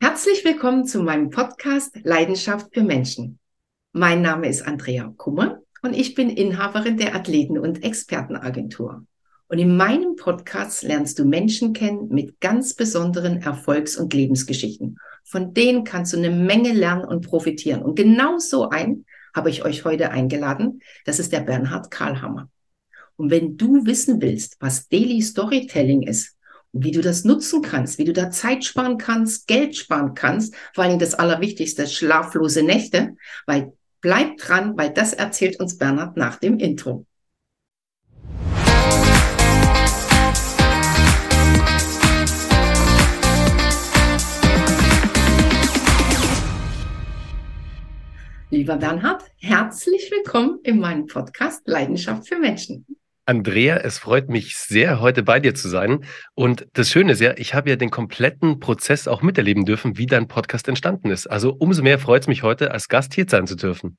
Herzlich willkommen zu meinem Podcast Leidenschaft für Menschen. Mein Name ist Andrea Kummer und ich bin Inhaberin der Athleten- und Expertenagentur. Und in meinem Podcast lernst du Menschen kennen mit ganz besonderen Erfolgs- und Lebensgeschichten. Von denen kannst du eine Menge lernen und profitieren. Und genau so ein habe ich euch heute eingeladen. Das ist der Bernhard Karlhammer. Und wenn du wissen willst, was Daily Storytelling ist wie du das nutzen kannst, wie du da Zeit sparen kannst, Geld sparen kannst, vor allem das Allerwichtigste, schlaflose Nächte, weil bleib dran, weil das erzählt uns Bernhard nach dem Intro. Lieber Bernhard, herzlich willkommen in meinem Podcast Leidenschaft für Menschen. Andrea, es freut mich sehr, heute bei dir zu sein. Und das Schöne ist ja, ich habe ja den kompletten Prozess auch miterleben dürfen, wie dein Podcast entstanden ist. Also umso mehr freut es mich heute, als Gast hier sein zu dürfen.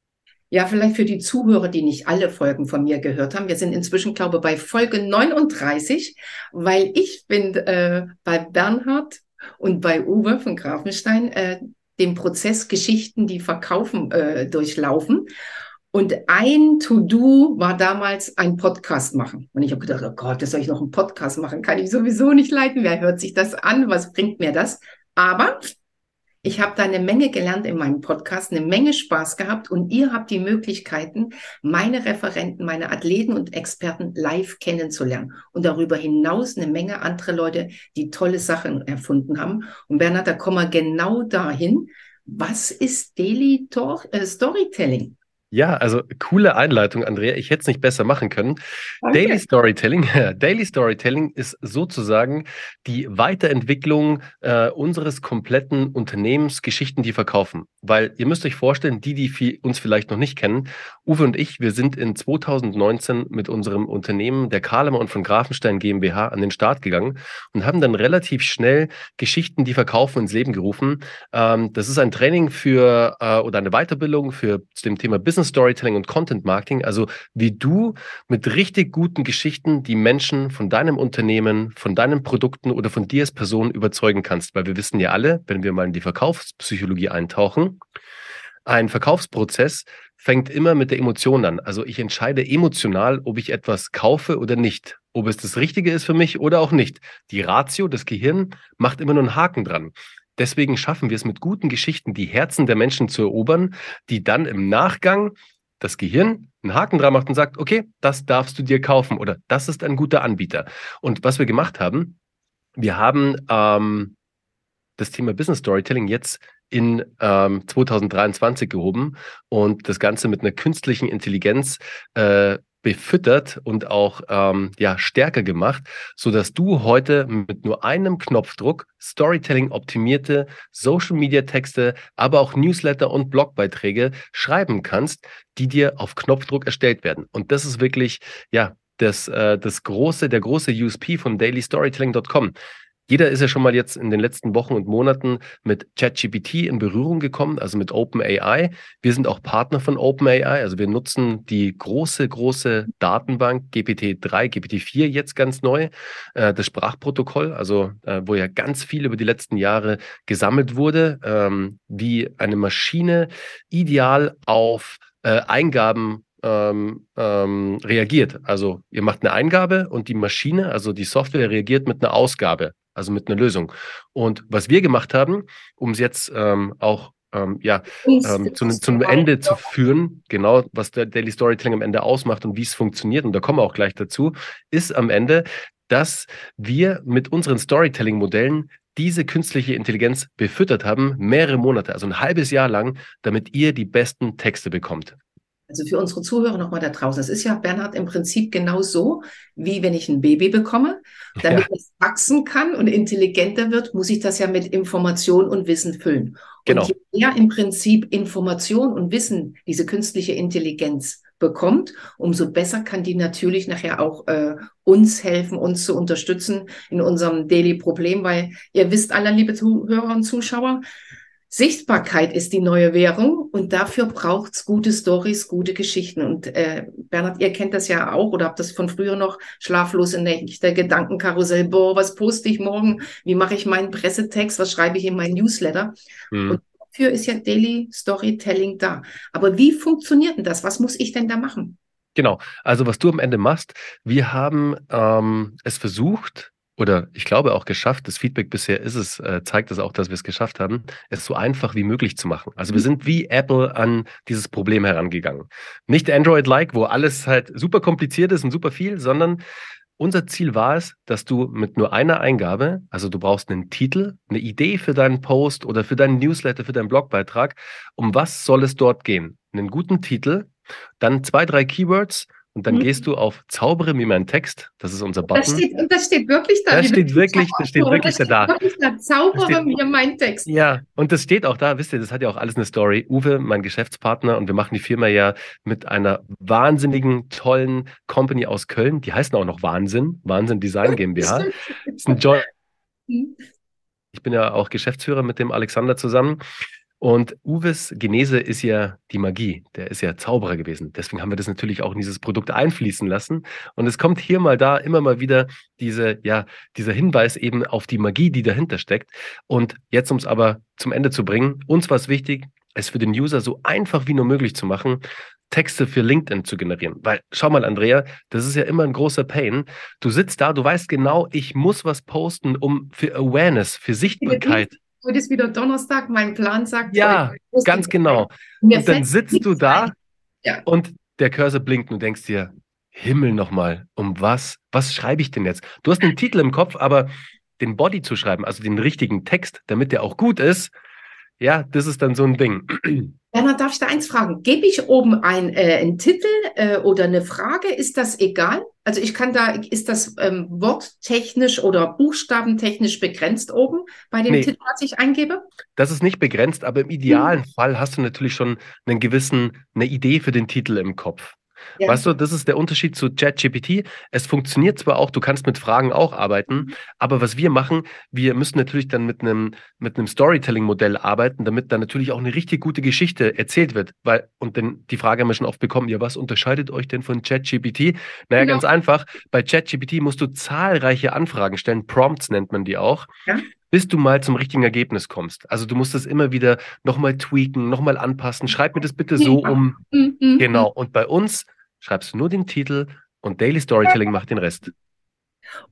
Ja, vielleicht für die Zuhörer, die nicht alle Folgen von mir gehört haben. Wir sind inzwischen, glaube ich, bei Folge 39, weil ich bin äh, bei Bernhard und bei Uwe von Grafenstein äh, den Prozess Geschichten, die verkaufen, äh, durchlaufen. Und ein To-Do war damals ein Podcast machen. Und ich habe gedacht, oh Gott, das soll ich noch einen Podcast machen? Kann ich sowieso nicht leiten. Wer hört sich das an? Was bringt mir das? Aber ich habe da eine Menge gelernt in meinem Podcast, eine Menge Spaß gehabt und ihr habt die Möglichkeiten, meine Referenten, meine Athleten und Experten live kennenzulernen und darüber hinaus eine Menge andere Leute, die tolle Sachen erfunden haben. Und Bernhard, da kommen wir genau dahin. Was ist Daily äh, Storytelling? Ja, also coole Einleitung, Andrea. Ich hätte es nicht besser machen können. Danke. Daily Storytelling, Daily Storytelling ist sozusagen die Weiterentwicklung äh, unseres kompletten Unternehmens Geschichten, die verkaufen. Weil ihr müsst euch vorstellen, die, die uns vielleicht noch nicht kennen, Uwe und ich, wir sind in 2019 mit unserem Unternehmen der Kahlemer und von Grafenstein GmbH an den Start gegangen und haben dann relativ schnell Geschichten, die verkaufen, ins Leben gerufen. Ähm, das ist ein Training für äh, oder eine Weiterbildung für zu dem Thema Business Storytelling und Content Marketing, also wie du mit richtig guten Geschichten die Menschen von deinem Unternehmen, von deinen Produkten oder von dir als Person überzeugen kannst. Weil wir wissen ja alle, wenn wir mal in die Verkaufspsychologie eintauchen, ein Verkaufsprozess fängt immer mit der Emotion an. Also ich entscheide emotional, ob ich etwas kaufe oder nicht, ob es das Richtige ist für mich oder auch nicht. Die Ratio, das Gehirn, macht immer nur einen Haken dran. Deswegen schaffen wir es mit guten Geschichten, die Herzen der Menschen zu erobern, die dann im Nachgang das Gehirn einen Haken dran macht und sagt, okay, das darfst du dir kaufen oder das ist ein guter Anbieter. Und was wir gemacht haben, wir haben ähm, das Thema Business Storytelling jetzt in ähm, 2023 gehoben und das Ganze mit einer künstlichen Intelligenz äh, befüttert und auch ähm, ja, stärker gemacht, sodass du heute mit nur einem Knopfdruck Storytelling optimierte Social Media Texte, aber auch Newsletter und Blogbeiträge schreiben kannst, die dir auf Knopfdruck erstellt werden. Und das ist wirklich ja das, äh, das große, der große USP von dailystorytelling.com. Jeder ist ja schon mal jetzt in den letzten Wochen und Monaten mit ChatGPT in Berührung gekommen, also mit OpenAI. Wir sind auch Partner von OpenAI, also wir nutzen die große, große Datenbank GPT-3, GPT-4 jetzt ganz neu, äh, das Sprachprotokoll, also äh, wo ja ganz viel über die letzten Jahre gesammelt wurde, ähm, wie eine Maschine ideal auf äh, Eingaben ähm, ähm, reagiert. Also ihr macht eine Eingabe und die Maschine, also die Software reagiert mit einer Ausgabe also mit einer Lösung. Und was wir gemacht haben, um es jetzt ähm, auch ähm, ja, ähm, zu, zu einem Ende zu führen, genau, was der Daily Storytelling am Ende ausmacht und wie es funktioniert, und da kommen wir auch gleich dazu, ist am Ende, dass wir mit unseren Storytelling-Modellen diese künstliche Intelligenz befüttert haben, mehrere Monate, also ein halbes Jahr lang, damit ihr die besten Texte bekommt. Also für unsere Zuhörer nochmal da draußen. Es ist ja, Bernhard, im Prinzip genauso, wie wenn ich ein Baby bekomme. Damit ja. es wachsen kann und intelligenter wird, muss ich das ja mit Information und Wissen füllen. Genau. Und je mehr im Prinzip Information und Wissen diese künstliche Intelligenz bekommt, umso besser kann die natürlich nachher auch äh, uns helfen, uns zu unterstützen in unserem Daily Problem, weil ihr wisst alle, liebe Zuhörer und Zuschauer, Sichtbarkeit ist die neue Währung und dafür braucht es gute Stories, gute Geschichten. Und äh, Bernhard, ihr kennt das ja auch oder habt das von früher noch, schlaflose Nächte, Gedankenkarussell, boah, was poste ich morgen, wie mache ich meinen Pressetext, was schreibe ich in meinen Newsletter. Mhm. Und dafür ist ja Daily Storytelling da. Aber wie funktioniert denn das? Was muss ich denn da machen? Genau, also was du am Ende machst, wir haben ähm, es versucht, oder ich glaube auch geschafft, das Feedback bisher ist es, äh, zeigt es auch, dass wir es geschafft haben, es so einfach wie möglich zu machen. Also wir mhm. sind wie Apple an dieses Problem herangegangen. Nicht Android-like, wo alles halt super kompliziert ist und super viel, sondern unser Ziel war es, dass du mit nur einer Eingabe, also du brauchst einen Titel, eine Idee für deinen Post oder für deinen Newsletter, für deinen Blogbeitrag, um was soll es dort gehen? Einen guten Titel, dann zwei, drei Keywords und dann mhm. gehst du auf Zaubere mir meinen Text. Das ist unser Button. Das steht, und das steht wirklich da. Das steht wirklich, das steht wirklich das da. Wirklich da. Zaubere steht, mir meinen Text. Ja, und das steht auch da. Wisst ihr, das hat ja auch alles eine Story. Uwe, mein Geschäftspartner, und wir machen die Firma ja mit einer wahnsinnigen, tollen Company aus Köln. Die heißen auch noch Wahnsinn. Wahnsinn Design GmbH. Das ist ein Joy. Mhm. Ich bin ja auch Geschäftsführer mit dem Alexander zusammen. Und Uwes Genese ist ja die Magie. Der ist ja Zauberer gewesen. Deswegen haben wir das natürlich auch in dieses Produkt einfließen lassen. Und es kommt hier mal da immer mal wieder diese, ja, dieser Hinweis eben auf die Magie, die dahinter steckt. Und jetzt, um es aber zum Ende zu bringen, uns war es wichtig, es für den User so einfach wie nur möglich zu machen, Texte für LinkedIn zu generieren. Weil, schau mal, Andrea, das ist ja immer ein großer Pain. Du sitzt da, du weißt genau, ich muss was posten, um für Awareness, für Sichtbarkeit heute ist wieder Donnerstag, mein Plan sagt. Ja, ganz genau. Und dann sitzt du da ja. und der Cursor blinkt und du denkst dir, Himmel nochmal, um was? Was schreibe ich denn jetzt? Du hast einen Titel im Kopf, aber den Body zu schreiben, also den richtigen Text, damit der auch gut ist, ja, das ist dann so ein Ding. Bernhard, darf ich da eins fragen? Gebe ich oben ein, äh, einen Titel äh, oder eine Frage? Ist das egal? Also ich kann da, ist das ähm, worttechnisch oder buchstabentechnisch begrenzt oben bei dem nee, Titel, was ich eingebe? Das ist nicht begrenzt, aber im idealen hm. Fall hast du natürlich schon einen gewissen, eine Idee für den Titel im Kopf. Ja. Weißt du, das ist der Unterschied zu ChatGPT. Es funktioniert zwar auch, du kannst mit Fragen auch arbeiten, mhm. aber was wir machen, wir müssen natürlich dann mit einem, mit einem Storytelling-Modell arbeiten, damit dann natürlich auch eine richtig gute Geschichte erzählt wird. Weil, und denn die Frage haben wir schon oft bekommen, ja, was unterscheidet euch denn von ChatGPT? Naja, genau. ganz einfach. Bei ChatGPT musst du zahlreiche Anfragen stellen, Prompts nennt man die auch. Ja bis du mal zum richtigen Ergebnis kommst. Also du musst das immer wieder nochmal tweaken, nochmal anpassen. Schreib mir das bitte so um. Mhm. Genau. Und bei uns schreibst du nur den Titel und Daily Storytelling macht den Rest.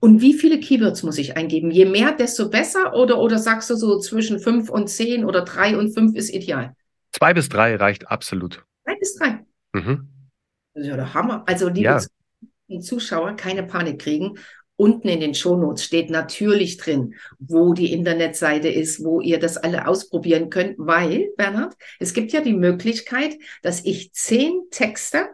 Und wie viele Keywords muss ich eingeben? Je mehr, desto besser? Oder, oder sagst du so zwischen fünf und zehn oder drei und fünf ist ideal? Zwei bis drei reicht absolut. Zwei bis drei. Mhm. Das ist ja der Hammer. Also, liebe ja. Zuschauer, keine Panik kriegen. Unten in den Shownotes steht natürlich drin, wo die Internetseite ist, wo ihr das alle ausprobieren könnt, weil, Bernhard, es gibt ja die Möglichkeit, dass ich zehn Texte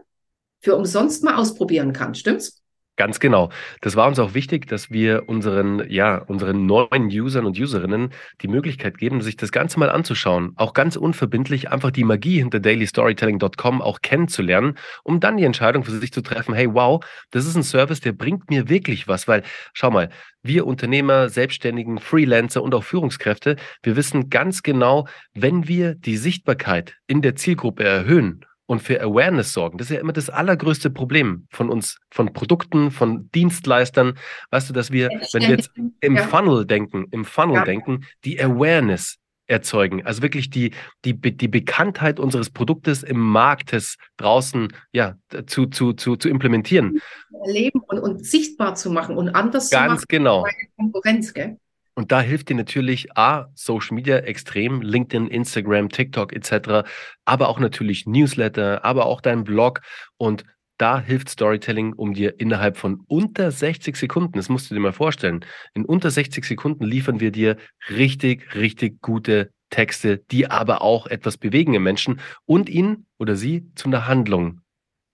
für umsonst mal ausprobieren kann. Stimmt's? Ganz genau. Das war uns auch wichtig, dass wir unseren, ja, unseren neuen Usern und Userinnen die Möglichkeit geben, sich das Ganze mal anzuschauen. Auch ganz unverbindlich einfach die Magie hinter dailystorytelling.com auch kennenzulernen, um dann die Entscheidung für sich zu treffen, hey, wow, das ist ein Service, der bringt mir wirklich was, weil, schau mal, wir Unternehmer, Selbstständigen, Freelancer und auch Führungskräfte, wir wissen ganz genau, wenn wir die Sichtbarkeit in der Zielgruppe erhöhen und für Awareness sorgen. Das ist ja immer das allergrößte Problem von uns, von Produkten, von Dienstleistern. Weißt du, dass wir, wenn wir jetzt im ja. Funnel denken, im Funnel ja. denken, die Awareness erzeugen. Also wirklich die, die, die Bekanntheit unseres Produktes im Marktes draußen ja, zu, zu, zu, zu implementieren. Erleben und, und sichtbar zu machen und anders Ganz zu machen. genau. Konkurrenz, gell? Und da hilft dir natürlich A, Social Media extrem, LinkedIn, Instagram, TikTok etc., aber auch natürlich Newsletter, aber auch dein Blog. Und da hilft Storytelling, um dir innerhalb von unter 60 Sekunden, das musst du dir mal vorstellen, in unter 60 Sekunden liefern wir dir richtig, richtig gute Texte, die aber auch etwas bewegen im Menschen und ihn oder sie zu einer Handlung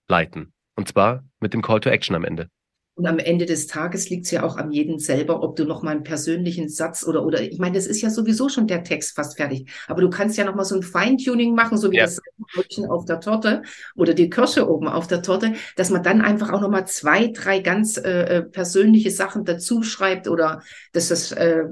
leiten. Und zwar mit dem Call to Action am Ende. Und am Ende des Tages liegt es ja auch an jedem selber, ob du noch mal einen persönlichen Satz oder, oder, ich meine, das ist ja sowieso schon der Text fast fertig. Aber du kannst ja noch mal so ein Feintuning machen, so wie ja. das Brötchen auf der Torte oder die Kirsche oben auf der Torte, dass man dann einfach auch noch mal zwei, drei ganz äh, äh persönliche Sachen dazu schreibt oder dass das, äh,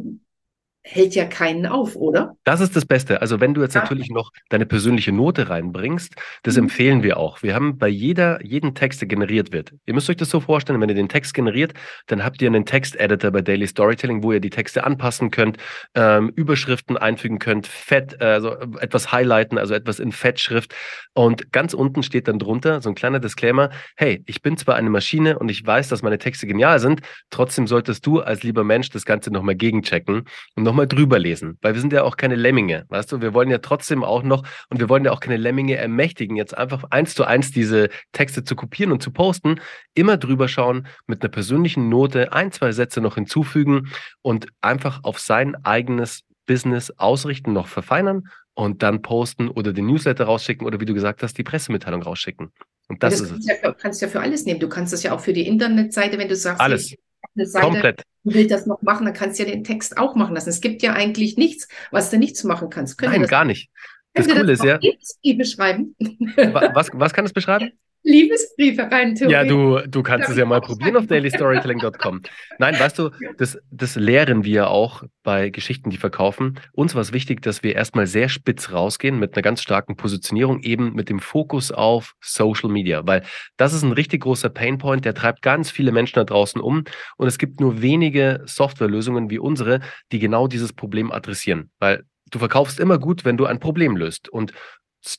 hält ja keinen auf, oder? Das ist das Beste. Also wenn du jetzt ja. natürlich noch deine persönliche Note reinbringst, das mhm. empfehlen wir auch. Wir haben bei jeder, jeden Text, der generiert wird. Ihr müsst euch das so vorstellen, wenn ihr den Text generiert, dann habt ihr einen Text-Editor bei Daily Storytelling, wo ihr die Texte anpassen könnt, ähm, Überschriften einfügen könnt, Fett, also etwas highlighten, also etwas in Fettschrift. Und ganz unten steht dann drunter so ein kleiner Disclaimer, hey, ich bin zwar eine Maschine und ich weiß, dass meine Texte genial sind, trotzdem solltest du als lieber Mensch das Ganze nochmal gegenchecken und noch nochmal drüber lesen, weil wir sind ja auch keine Lemminge, weißt du? Wir wollen ja trotzdem auch noch und wir wollen ja auch keine Lemminge ermächtigen, jetzt einfach eins zu eins diese Texte zu kopieren und zu posten, immer drüber schauen, mit einer persönlichen Note ein, zwei Sätze noch hinzufügen und einfach auf sein eigenes Business ausrichten, noch verfeinern und dann posten oder den Newsletter rausschicken oder wie du gesagt hast, die Pressemitteilung rausschicken. Und das, das ist es. Ja, kannst ja für alles nehmen. Du kannst das ja auch für die Internetseite, wenn du sagst, alles. Eine Seite, Komplett du willst das noch machen, dann kannst du ja den Text auch machen lassen. Es gibt ja eigentlich nichts, was du nichts machen kannst. Können Nein, gar nicht. Das Coole ist ja. Liebesbriefe schreiben. Was, was kann es beschreiben? Liebesbriefe rein, Theorie. Ja, du, du kannst es ja mal probieren auf dailystorytelling.com. Nein, weißt du, das, das lehren wir auch bei Geschichten, die verkaufen. Uns war es wichtig, dass wir erstmal sehr spitz rausgehen mit einer ganz starken Positionierung, eben mit dem Fokus auf Social Media, weil das ist ein richtig großer Painpoint, der treibt ganz viele Menschen da draußen um und es gibt nur wenige Softwarelösungen wie unsere, die genau dieses Problem adressieren, weil du verkaufst immer gut, wenn du ein Problem löst. Und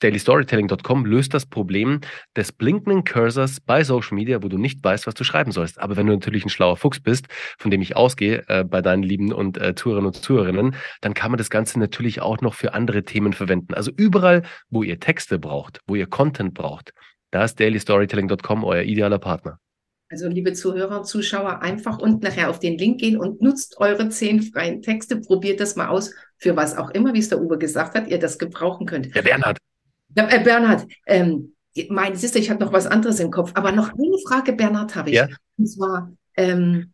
dailystorytelling.com löst das Problem des blinkenden Cursors bei Social Media, wo du nicht weißt, was du schreiben sollst. Aber wenn du natürlich ein schlauer Fuchs bist, von dem ich ausgehe äh, bei deinen lieben und äh, Zuhörern und Zuhörerinnen, dann kann man das Ganze natürlich auch noch für andere Themen verwenden. Also überall, wo ihr Texte braucht, wo ihr Content braucht, da ist dailystorytelling.com euer idealer Partner. Also liebe Zuhörer und Zuschauer, einfach unten nachher auf den Link gehen und nutzt eure zehn freien Texte. Probiert das mal aus, für was auch immer, wie es der Uwe gesagt hat, ihr das gebrauchen könnt. Der Bernhard. Ja, äh, Bernhard, ähm, meine Sister, ich habe noch was anderes im Kopf, aber noch eine Frage, Bernhard, habe ich. Ja? Und zwar ähm,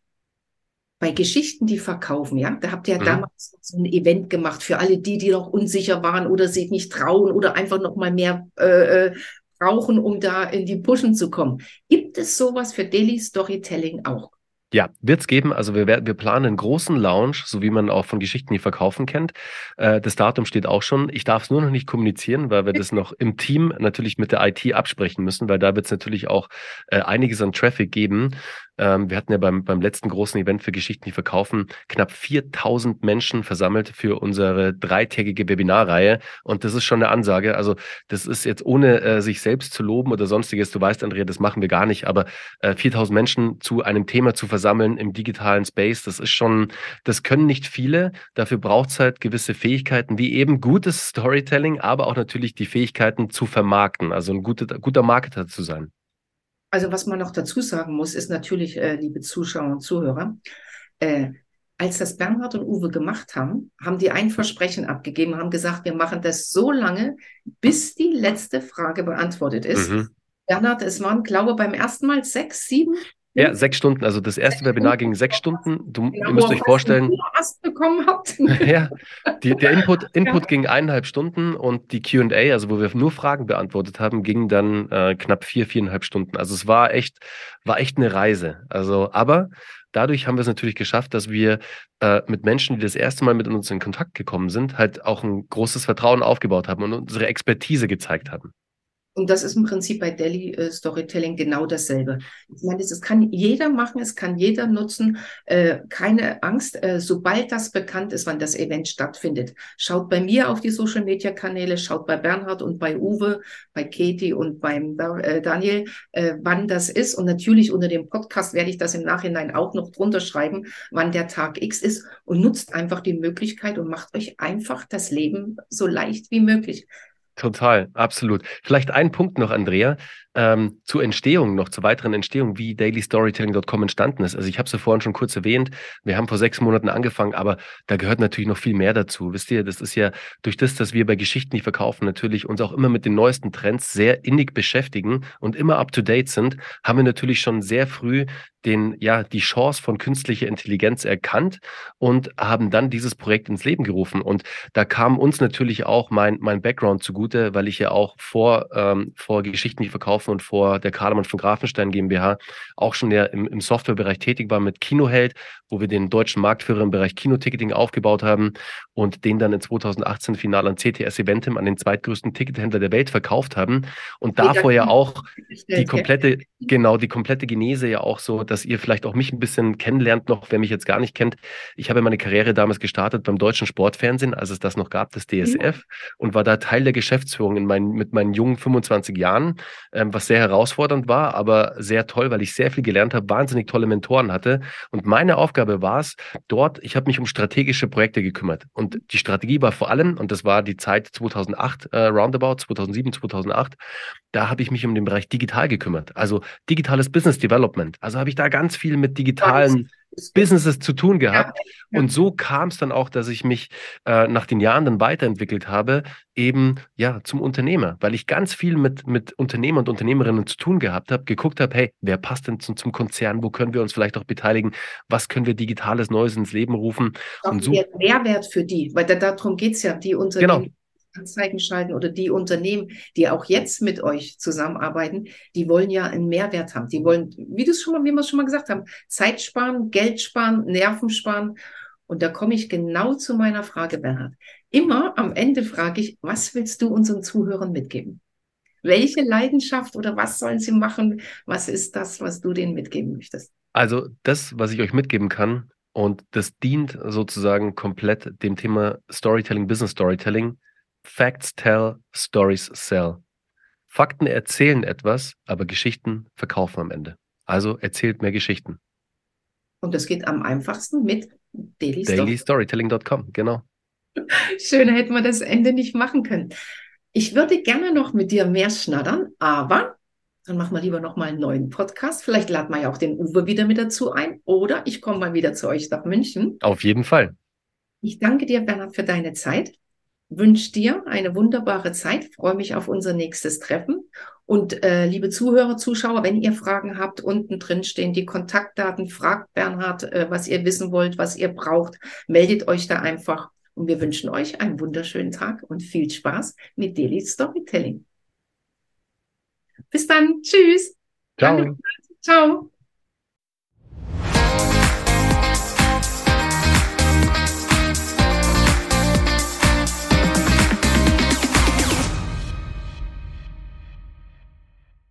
bei Geschichten, die verkaufen, ja, da habt ihr ja mhm. damals so ein Event gemacht für alle die, die noch unsicher waren oder sich nicht trauen oder einfach noch mal mehr äh, äh brauchen, um da in die Pushen zu kommen. Gibt es sowas für Daily Storytelling auch? Ja, wird es geben. Also wir, wir planen einen großen Lounge, so wie man auch von Geschichten, die verkaufen kennt. Äh, das Datum steht auch schon. Ich darf es nur noch nicht kommunizieren, weil wir das noch im Team natürlich mit der IT absprechen müssen, weil da wird es natürlich auch äh, einiges an Traffic geben. Ähm, wir hatten ja beim, beim letzten großen Event für Geschichten, die verkaufen, knapp 4000 Menschen versammelt für unsere dreitägige Webinarreihe. Und das ist schon eine Ansage. Also das ist jetzt ohne äh, sich selbst zu loben oder sonstiges. Du weißt, Andrea, das machen wir gar nicht. Aber äh, 4000 Menschen zu einem Thema zu versammeln im digitalen Space, das ist schon, das können nicht viele. Dafür braucht es halt gewisse Fähigkeiten, wie eben gutes Storytelling, aber auch natürlich die Fähigkeiten zu vermarkten, also ein guter, guter Marketer zu sein. Also was man noch dazu sagen muss, ist natürlich, äh, liebe Zuschauer und Zuhörer, äh, als das Bernhard und Uwe gemacht haben, haben die ein Versprechen abgegeben, haben gesagt, wir machen das so lange, bis die letzte Frage beantwortet ist. Mhm. Bernhard, es waren, glaube ich, beim ersten Mal sechs, sieben ja, sechs Stunden. Also das erste Webinar ging sechs Stunden. Du, genau, ihr müsst euch vorstellen. bekommen habt. ja, die, der Input, Input ja. ging eineinhalb Stunden und die QA, also wo wir nur Fragen beantwortet haben, ging dann äh, knapp vier, viereinhalb Stunden. Also es war echt, war echt eine Reise. Also, aber dadurch haben wir es natürlich geschafft, dass wir äh, mit Menschen, die das erste Mal mit uns in Kontakt gekommen sind, halt auch ein großes Vertrauen aufgebaut haben und unsere Expertise gezeigt haben. Und das ist im Prinzip bei Delhi äh, Storytelling genau dasselbe. Ich meine, das kann jeder machen, es kann jeder nutzen. Äh, keine Angst, äh, sobald das bekannt ist, wann das Event stattfindet. Schaut bei mir auf die Social Media Kanäle, schaut bei Bernhard und bei Uwe, bei Katie und beim äh, Daniel, äh, wann das ist. Und natürlich unter dem Podcast werde ich das im Nachhinein auch noch drunter schreiben, wann der Tag X ist. Und nutzt einfach die Möglichkeit und macht euch einfach das Leben so leicht wie möglich. Total, absolut. Vielleicht ein Punkt noch, Andrea, ähm, zur Entstehung, noch zur weiteren Entstehung, wie dailystorytelling.com entstanden ist. Also ich habe es ja vorhin schon kurz erwähnt, wir haben vor sechs Monaten angefangen, aber da gehört natürlich noch viel mehr dazu. Wisst ihr, das ist ja durch das, dass wir bei Geschichten, die verkaufen, natürlich uns auch immer mit den neuesten Trends sehr innig beschäftigen und immer up-to-date sind, haben wir natürlich schon sehr früh den, ja, die Chance von künstlicher Intelligenz erkannt und haben dann dieses Projekt ins Leben gerufen. Und da kam uns natürlich auch mein, mein Background zugute, weil ich ja auch vor, ähm, vor Geschichten, die verkaufen, und vor der Karlemann von Grafenstein GmbH auch schon der im, im Softwarebereich tätig war mit Kinoheld, wo wir den deutschen Marktführer im Bereich Kinoticketing aufgebaut haben und den dann in 2018 final an CTS Eventim, an den zweitgrößten Tickethändler der Welt verkauft haben. Und davor ja auch die komplette, genau, die komplette Genese ja auch so, dass ihr vielleicht auch mich ein bisschen kennenlernt noch, wer mich jetzt gar nicht kennt. Ich habe meine Karriere damals gestartet beim deutschen Sportfernsehen, als es das noch gab, das DSF, ja. und war da Teil der Geschäftsführung in meinen, mit meinen jungen 25 Jahren, ähm, was sehr herausfordernd war, aber sehr toll, weil ich sehr viel gelernt habe, wahnsinnig tolle Mentoren hatte. Und meine Aufgabe war es, dort, ich habe mich um strategische Projekte gekümmert. Und die Strategie war vor allem, und das war die Zeit 2008, äh, roundabout, 2007, 2008, da habe ich mich um den Bereich digital gekümmert. Also digitales Business Development. Also habe ich da ganz viel mit digitalen Businesses zu tun gehabt. Ja. Und so kam es dann auch, dass ich mich äh, nach den Jahren dann weiterentwickelt habe, eben ja zum Unternehmer, weil ich ganz viel mit, mit Unternehmer und Unternehmerinnen zu tun gehabt habe, geguckt habe, hey, wer passt denn zum, zum Konzern, wo können wir uns vielleicht auch beteiligen, was können wir digitales Neues ins Leben rufen. Auch und so. Mehrwert für die, weil da, darum geht es ja, die Unternehmen. Genau. Anzeigen schalten oder die Unternehmen, die auch jetzt mit euch zusammenarbeiten, die wollen ja einen Mehrwert haben. Die wollen, wie du es schon mal, wie wir es schon mal gesagt haben, Zeit sparen, Geld sparen, Nerven sparen. Und da komme ich genau zu meiner Frage, Bernhard. Immer am Ende frage ich, was willst du unseren Zuhörern mitgeben? Welche Leidenschaft oder was sollen sie machen? Was ist das, was du denen mitgeben möchtest? Also das, was ich euch mitgeben kann, und das dient sozusagen komplett dem Thema Storytelling, Business Storytelling, Facts tell, Stories sell. Fakten erzählen etwas, aber Geschichten verkaufen am Ende. Also erzählt mehr Geschichten. Und das geht am einfachsten mit Daily dailystorytelling.com, genau. Schöner hätten wir das Ende nicht machen können. Ich würde gerne noch mit dir mehr schnattern, aber dann machen wir lieber noch mal einen neuen Podcast. Vielleicht laden wir ja auch den Uwe wieder mit dazu ein oder ich komme mal wieder zu euch nach München. Auf jeden Fall. Ich danke dir, Bernhard, für deine Zeit wünsche dir eine wunderbare Zeit, freue mich auf unser nächstes Treffen. Und äh, liebe Zuhörer, Zuschauer, wenn ihr Fragen habt, unten drin stehen die Kontaktdaten. Fragt Bernhard, äh, was ihr wissen wollt, was ihr braucht. Meldet euch da einfach. Und wir wünschen euch einen wunderschönen Tag und viel Spaß mit Daily Storytelling. Bis dann. Tschüss. Ciao. Ciao.